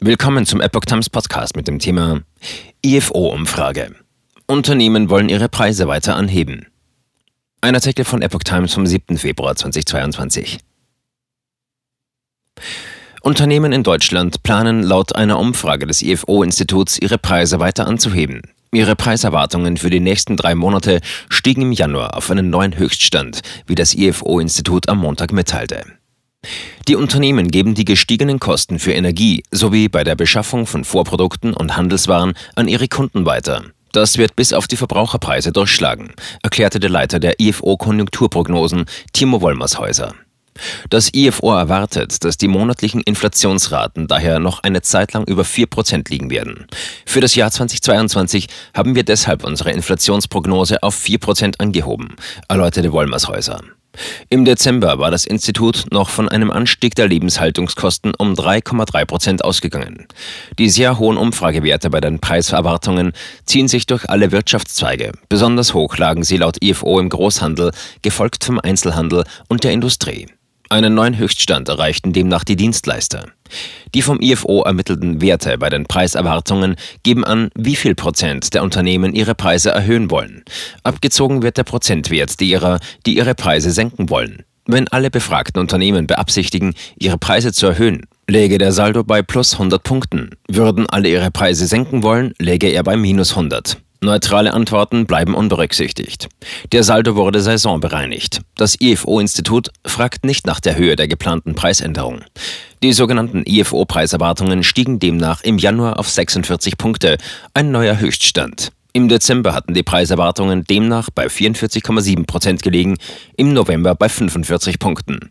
Willkommen zum Epoch Times Podcast mit dem Thema IFO-Umfrage. Unternehmen wollen ihre Preise weiter anheben. Ein Artikel von Epoch Times vom 7. Februar 2022. Unternehmen in Deutschland planen laut einer Umfrage des IFO-Instituts ihre Preise weiter anzuheben. Ihre Preiserwartungen für die nächsten drei Monate stiegen im Januar auf einen neuen Höchststand, wie das IFO-Institut am Montag mitteilte. Die Unternehmen geben die gestiegenen Kosten für Energie sowie bei der Beschaffung von Vorprodukten und Handelswaren an ihre Kunden weiter. Das wird bis auf die Verbraucherpreise durchschlagen, erklärte der Leiter der IFO Konjunkturprognosen Timo Wollmershäuser. Das IFO erwartet, dass die monatlichen Inflationsraten daher noch eine Zeit lang über 4% liegen werden. Für das Jahr 2022 haben wir deshalb unsere Inflationsprognose auf 4% angehoben, erläuterte Wollmershäuser. Im Dezember war das Institut noch von einem Anstieg der Lebenshaltungskosten um 3,3 Prozent ausgegangen. Die sehr hohen Umfragewerte bei den Preiserwartungen ziehen sich durch alle Wirtschaftszweige. Besonders hoch lagen sie laut IFO im Großhandel, gefolgt vom Einzelhandel und der Industrie. Einen neuen Höchststand erreichten demnach die Dienstleister. Die vom IFO ermittelten Werte bei den Preiserwartungen geben an, wie viel Prozent der Unternehmen ihre Preise erhöhen wollen. Abgezogen wird der Prozentwert derer, die ihre Preise senken wollen. Wenn alle befragten Unternehmen beabsichtigen, ihre Preise zu erhöhen, läge der Saldo bei plus 100 Punkten. Würden alle ihre Preise senken wollen, läge er bei minus 100. Neutrale Antworten bleiben unberücksichtigt. Der Saldo wurde saisonbereinigt. Das IFO-Institut fragt nicht nach der Höhe der geplanten Preisänderung. Die sogenannten IFO-Preiserwartungen stiegen demnach im Januar auf 46 Punkte, ein neuer Höchststand. Im Dezember hatten die Preiserwartungen demnach bei 44,7 Prozent gelegen, im November bei 45 Punkten.